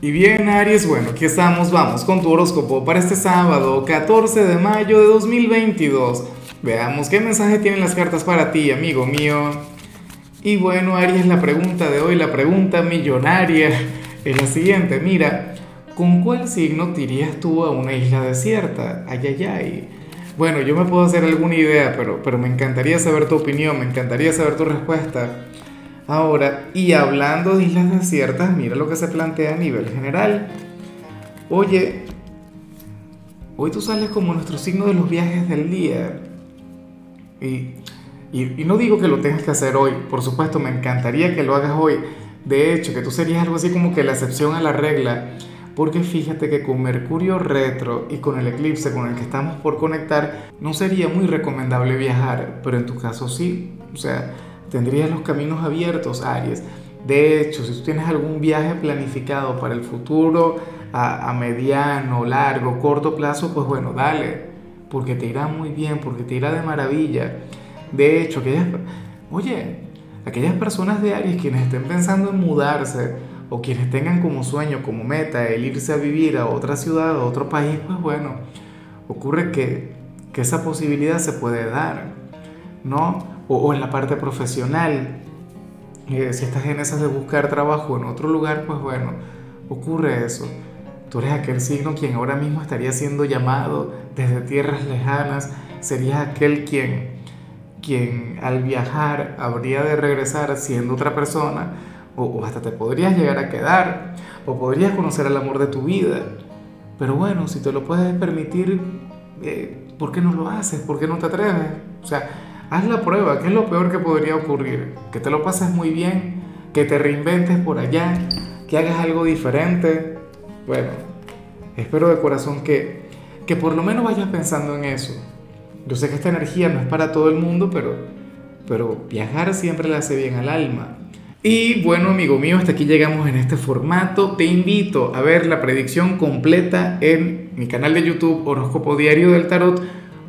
Y bien, Aries, bueno, aquí estamos, vamos con tu horóscopo para este sábado, 14 de mayo de 2022. Veamos qué mensaje tienen las cartas para ti, amigo mío. Y bueno, Aries, la pregunta de hoy, la pregunta millonaria, es la siguiente. Mira, ¿con cuál signo te tú a una isla desierta? Ay, ay, ay. Bueno, yo me puedo hacer alguna idea, pero, pero me encantaría saber tu opinión, me encantaría saber tu respuesta. Ahora, y hablando de islas desiertas, mira lo que se plantea a nivel general. Oye, hoy tú sales como nuestro signo de los viajes del día. Y, y, no digo que lo tengas que hacer hoy, por supuesto, me encantaría que lo hagas hoy. De hecho, que tú serías algo así como que la excepción a la regla. Porque fíjate que con Mercurio retro y con el eclipse con el que estamos por conectar, no sería muy recomendable viajar, pero en tu caso sí. O sea, tendrías los caminos abiertos, Aries. De hecho, si tú tienes algún viaje planificado para el futuro, a, mediano, largo, corto plazo, pues bueno, dale, porque te irá muy bien, porque te irá de maravilla. De hecho, aquellas, oye, aquellas personas de Aries quienes estén pensando en mudarse o quienes tengan como sueño, como meta el irse a vivir a otra ciudad, a otro país, pues bueno, ocurre que, que esa posibilidad se puede dar, ¿no? O, en la parte profesional. Eh, si estás en esas de buscar trabajo en otro lugar, pues bueno, ocurre eso. Tú eres aquel signo quien ahora mismo estaría siendo llamado desde tierras lejanas, serías aquel quien, quien al viajar habría de regresar siendo otra persona, o, hasta te podrías llegar a quedar, o podrías conocer el amor de tu vida. Pero bueno, si te lo puedes permitir, eh, ¿por qué no lo haces? ¿Por qué no te atreves? O sea, Haz la prueba, ¿qué es lo peor que podría ocurrir? Que te lo pases muy bien, que te reinventes por allá, que hagas algo diferente. Bueno, espero de corazón que, que por lo menos vayas pensando en eso. Yo sé que esta energía no es para todo el mundo, pero, pero viajar siempre le hace bien al alma. Y bueno, amigo mío, hasta aquí llegamos en este formato. Te invito a ver la predicción completa en mi canal de YouTube Horóscopo Diario del Tarot